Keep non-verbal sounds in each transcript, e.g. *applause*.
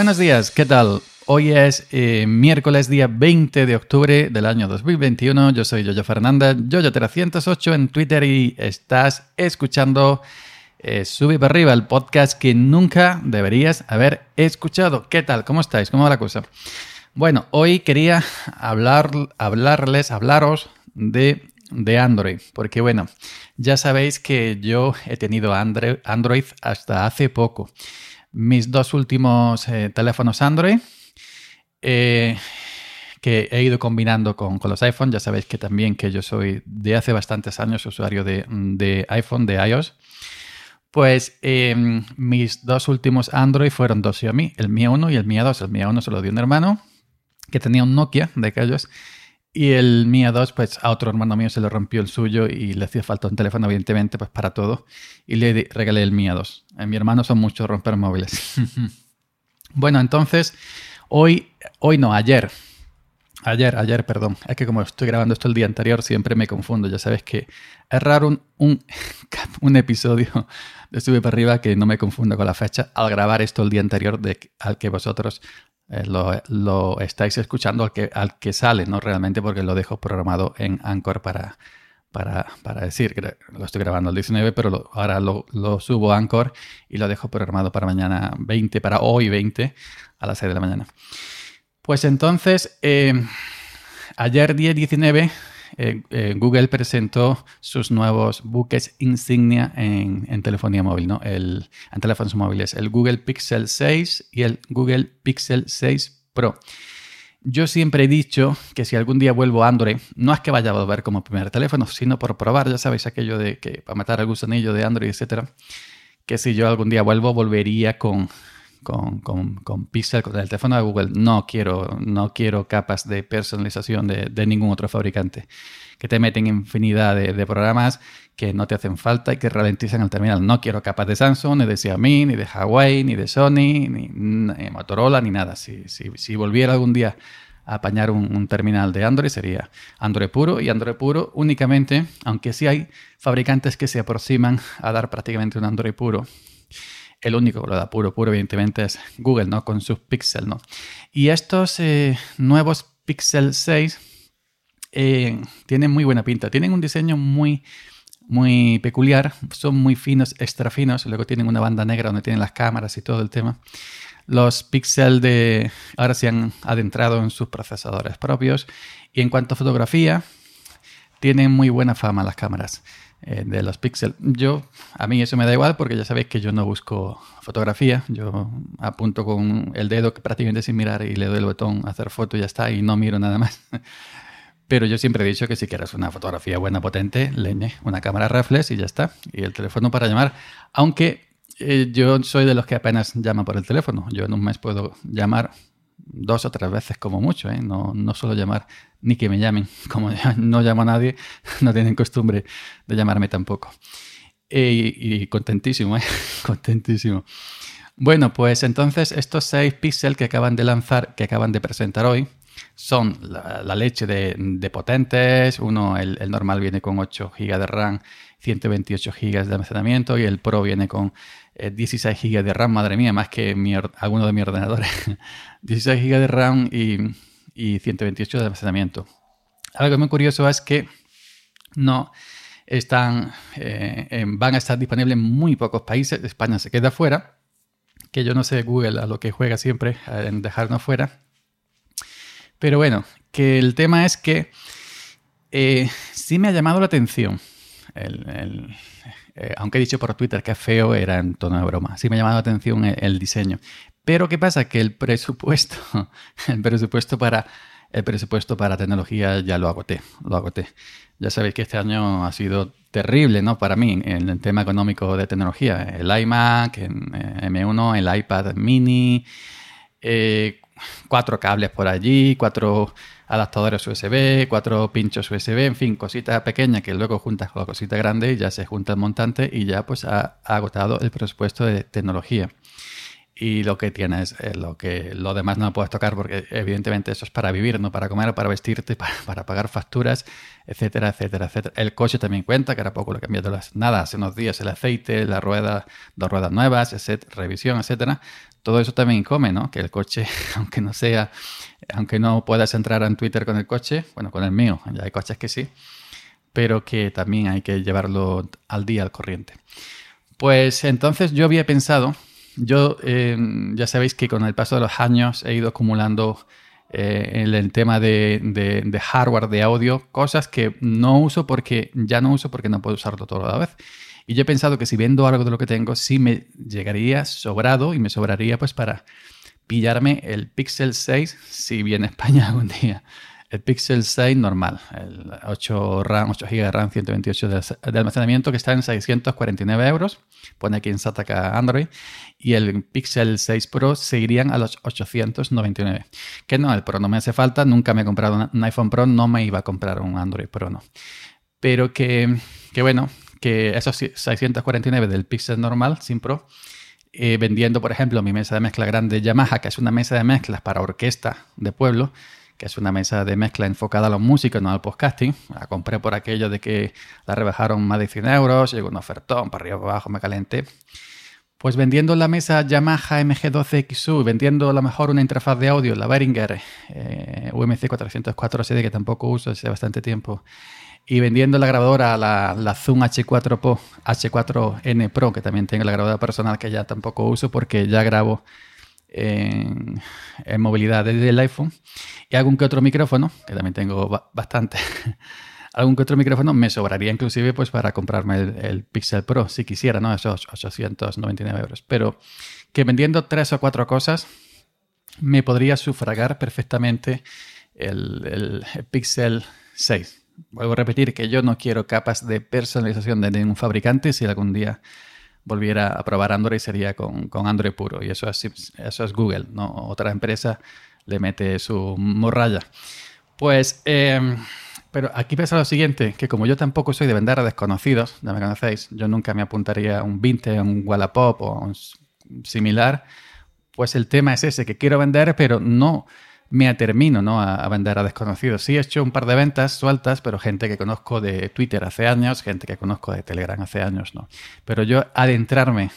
Buenos días, ¿qué tal? Hoy es eh, miércoles día 20 de octubre del año 2021. Yo soy Yoyo Fernanda, Yoyo308 en Twitter y estás escuchando eh, Sube para arriba, el podcast que nunca deberías haber escuchado. ¿Qué tal? ¿Cómo estáis? ¿Cómo va la cosa? Bueno, hoy quería hablar, hablarles, hablaros de, de Android, porque bueno, ya sabéis que yo he tenido Android hasta hace poco. Mis dos últimos eh, teléfonos Android, eh, que he ido combinando con, los iPhone, ya sabéis que también que yo soy de hace bastantes años usuario de, de iPhone, de iOS. Pues em, mis dos últimos Android fueron dos Xiaomi, el Mi 1 y el Mi 2. El Mi 1 se lo dio un hermano que tenía un Nokia de aquellos y el Mi 2 pues a otro hermano mío se le rompió el suyo y le hacía falta un teléfono evidentemente pues para todo y le regalé el Mi 2. En eh, mi hermano son muchos romper móviles. *laughs* bueno, entonces hoy, hoy no, ayer Ayer, ayer, perdón. Es que como estoy grabando esto el día anterior, siempre me confundo. Ya sabes que es raro un, un, *laughs* episodio de Sube para arriba que no me confunda con la fecha al grabar esto el día anterior de, al que vosotros eh, lo, estáis escuchando, al que, al que sale, ¿no? Realmente porque lo dejo programado en Anchor para, para, para decir lo estoy grabando el 19, pero ahora lo, lo, subo a Anchor y lo dejo programado para mañana 20, para hoy 20 a las 6 de la mañana. Pues entonces, eh, ayer día 19, eh, eh, Google presentó sus nuevos buques insignia en, telefonía móvil, ¿no? El, en teléfonos móviles, el Google Pixel 6 y el Google Pixel 6 Pro. Yo siempre he dicho que si algún día vuelvo a Android, no es que vaya a volver como primer teléfono, sino por probar, ya sabéis aquello de que para matar el gusanillo de Android, etcétera, que si yo algún día vuelvo, volvería con, con, con, con, Pixel, con el teléfono de Google. No quiero, no quiero capas de personalización de, de ningún otro fabricante que te meten infinidad de, programas que no te hacen falta y que ralentizan el terminal. No quiero capas de Samsung, ni de Xiaomi, ni de Huawei, ni de Sony, ni, Motorola, ni nada. Si, si, si, volviera algún día a apañar un, un, terminal de Android, sería Android puro y Android puro únicamente, aunque sí hay fabricantes que se aproximan a dar prácticamente un Android puro el único que lo da puro, puro, evidentemente, es Google, ¿no? Con sus Pixel, ¿no? Y estos eh, nuevos Pixel 6 eh, tienen muy buena pinta. Tienen un diseño muy, muy peculiar. Son muy finos, extra finos. Luego tienen una banda negra donde tienen las cámaras y todo el tema. Los Pixel de ahora se han adentrado en sus procesadores propios. Y en cuanto a fotografía, tienen muy buena fama las cámaras. Eh, de los píxeles. Yo, a mí eso me da igual porque ya sabéis que yo no busco fotografía. Yo apunto con el dedo prácticamente sin mirar y le doy el botón hacer foto y ya está y no miro nada más. *laughs* Pero yo siempre he dicho que si quieres una fotografía buena, potente, leñe, una cámara reflex y ya está. Y el teléfono para llamar. Aunque eh, yo soy de los que apenas llama por el teléfono. Yo en un mes puedo llamar dos o tres veces como mucho, ¿eh? no, no solo llamar ni que me llamen. *laughs* Como no llamo a nadie, *laughs* no tienen costumbre de llamarme tampoco. Y, contentísimo, ¿eh? *laughs* contentísimo. Bueno, pues entonces estos 6 píxeles que acaban de lanzar, que acaban de presentar hoy, son la, leche de, potentes. Uno, el, normal viene con 8 GB de RAM, 128 GB de almacenamiento y el Pro viene con 16 eh, GB de RAM. Madre mía, más que mi, alguno de mis ordenadores. *laughs* 16 GB de RAM y, 128 de almacenamiento. Algo muy curioso es que no están, eh, van a estar disponibles en muy pocos países. España se queda fuera. Que yo no sé Google a lo que juega siempre en dejarnos fuera. Pero bueno, que el tema es que eh, sí me ha llamado la atención. El, eh, aunque he dicho por Twitter que feo, era en tono de broma. Sí me ha llamado la atención el diseño. Pero ¿qué pasa? Que el presupuesto, *laughs* el presupuesto para el presupuesto para tecnología ya lo agoté, lo agoté. Ya sabéis que este año ha sido terrible, ¿no? Para mí, en el tema económico de tecnología. El iMac, M1, el iPad mini, eh, cuatro cables por allí, cuatro adaptadores USB, cuatro pinchos USB, en fin, cositas pequeñas que luego juntas con la cosita grande y ya se junta el montante y ya pues ha agotado el presupuesto de tecnología. Y lo que tienes, eh, lo que lo demás no lo puedes tocar porque evidentemente eso es para vivir, no para comer, para vestirte, *laughs* para, pagar facturas, etcétera, etcétera, etcétera. El coche también cuenta, que era poco lo que cambiado las, nada, hace unos días el aceite, la rueda, dos ruedas nuevas, revisión, etcétera. Todo eso también come, ¿no? Que el coche, *laughs* aunque no sea, aunque no puedas entrar en Twitter con el coche, bueno, con el mío, ya hay coches que sí, pero que también hay que llevarlo al día, al corriente. Pues entonces yo había pensado yo eh, ya sabéis que con el paso de los años he ido acumulando eh, en el tema de, hardware de audio cosas que no uso porque ya no uso porque no puedo usarlo todo a la vez. Y yo he pensado que si vendo algo de lo que tengo, sí me llegaría sobrado y me sobraría pues para pillarme el Pixel 6 si viene a España *laughs* algún día el Pixel 6 normal, el 8 RAM, 8 GB de RAM, 128 de, almacenamiento que está en 649 euros. Pone aquí en Sataka Android. Y el Pixel 6 Pro seguirían a los 899. Que no, el Pro no me hace falta. Nunca me he comprado un iPhone Pro. No me iba a comprar un Android Pro, no. Pero que, que bueno, que esos 649 del Pixel normal, sin Pro, eh, vendiendo, por ejemplo, mi mesa de mezcla grande Yamaha, que es una mesa de mezclas para orquesta de pueblo, que es una mesa de mezcla enfocada a los músicos, no al podcasting. La compré por aquello de que la rebajaron más de 100 euros, llegó un ofertón, para arriba, para abajo, me calenté. Pues vendiendo la mesa Yamaha MG12XU, vendiendo a lo mejor una interfaz de audio, la Behringer eh, UMC 404 CD que tampoco uso hace bastante tiempo, y vendiendo la grabadora, la, la Zoom H4 Pro, H4N Pro, que también tengo la grabadora personal que ya tampoco uso porque ya grabo en, movilidad desde el iPhone y algún que otro micrófono, que también tengo bastante, *laughs* algún que otro micrófono me sobraría inclusive pues para comprarme el, Pixel Pro si quisiera, ¿no? Esos 899 euros. Pero que vendiendo tres o cuatro cosas me podría sufragar perfectamente el, el Pixel 6. Vuelvo a repetir que yo no quiero capas de personalización de ningún fabricante si algún día volviera a probar Android sería con, Android puro. Y eso es, eso es Google, ¿no? Otra empresa le mete su morralla. Pues, em, pero aquí pasa lo siguiente, que como yo tampoco soy de vender a desconocidos, ya me conocéis, yo nunca me apuntaría a un Vinte, a un Wallapop o un similar, pues el tema es ese, que quiero vender, pero no me atermino ¿no? a, vender a desconocidos. Sí he hecho un par de ventas sueltas, pero gente que conozco de Twitter hace años, gente que conozco de Telegram hace años, ¿no? Pero yo adentrarme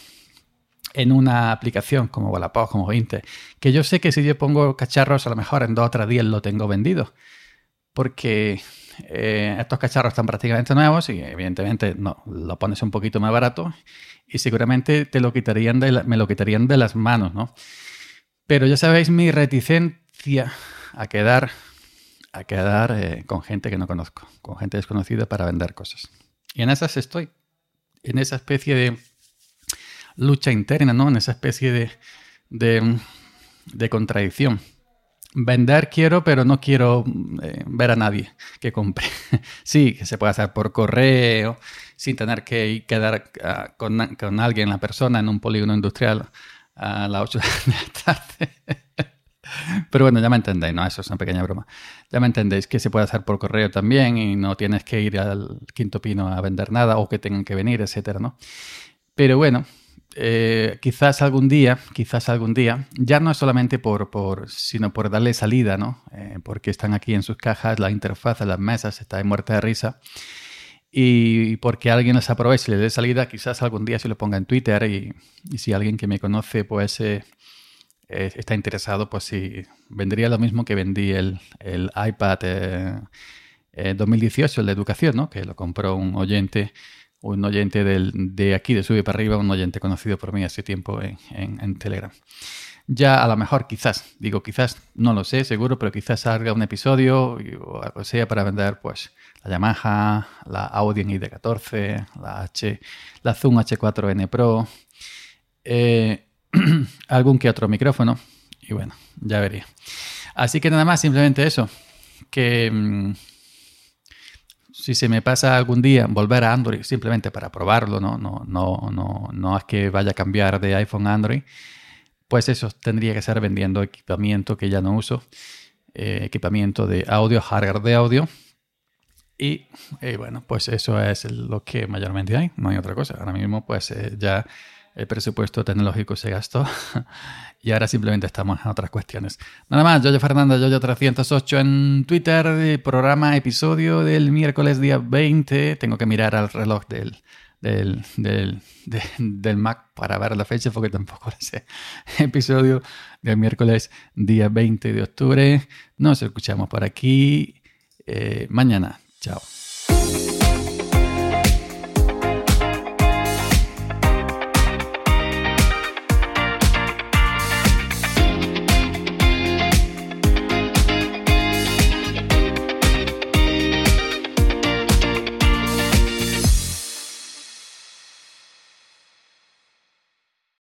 en una aplicación como Wallapop, como Inte, que yo sé que si yo pongo cacharros, a lo mejor en dos o tres días lo tengo vendido. Porque eh, estos cacharros están prácticamente nuevos y evidentemente no, lo pones un poquito más barato y seguramente te lo quitarían de me lo quitarían de las manos, ¿no? Pero ya sabéis mi a quedar, a quedar eh, con gente que no conozco, con gente desconocida para vender cosas. Y en esas estoy, en esa especie de lucha interna, ¿no? En esa especie de, de, de contradicción. Vender quiero, pero no quiero eh, ver a nadie que compre. *laughs* sí, que se puede hacer por correo, sin tener que quedar ah, con, con, alguien, la persona, en un polígono industrial a las 8 de la *laughs* tarde. Pero bueno, ya me entendéis, ¿no? Eso es una pequeña broma. Ya me entendéis que se puede hacer por correo también y no tienes que ir al quinto pino a vender nada o que tengan que venir, etcétera, ¿no? Pero bueno, eh, quizás algún día, quizás algún día, ya no es solamente por, por sino por darle salida, ¿no? Eh, porque están aquí en sus cajas, la interfaz, las mesas, está de muerta de risa. Y porque alguien les aproveche y le dé salida, quizás algún día se lo ponga en Twitter y, si alguien que me conoce, pues... Eh, eh, está interesado, pues sí, vendría lo mismo que vendí el, el iPad 2018, eh, el de educación, ¿no? Que lo compró un oyente, un oyente del, de aquí, de Sube para Arriba, un oyente conocido por mí hace tiempo en, en, Telegram. Ya a lo mejor, quizás, digo quizás, no lo sé, seguro, pero quizás salga un episodio o algo sea para vender, pues, la Yamaha, la Audien ID14, la H, la Zoom H4N Pro, eh, *clears throat* algún que otro micrófono. Y bueno, ya vería. Así que nada más, simplemente eso. Que mm, si se me pasa algún día volver a Android simplemente para probarlo, no, no, no, no, no es que vaya a cambiar de iPhone a Android, pues eso tendría que ser vendiendo equipamiento que ya no uso, eh, equipamiento de audio, hardware de audio. Y, bueno, pues eso es lo que mayormente hay, no hay otra cosa. Ahora mismo pues eh, ya el presupuesto tecnológico se gastó *laughs* y ahora simplemente estamos en otras cuestiones. Nada más, Yoyo Fernanda, Yoyo308 en Twitter, programa, episodio del miércoles día 20. Tengo que mirar al reloj del, del, del, Mac para ver la fecha porque tampoco lo sé. *laughs* Episodio del miércoles día 20 de octubre. Nos escuchamos por aquí eh, mañana. Chao.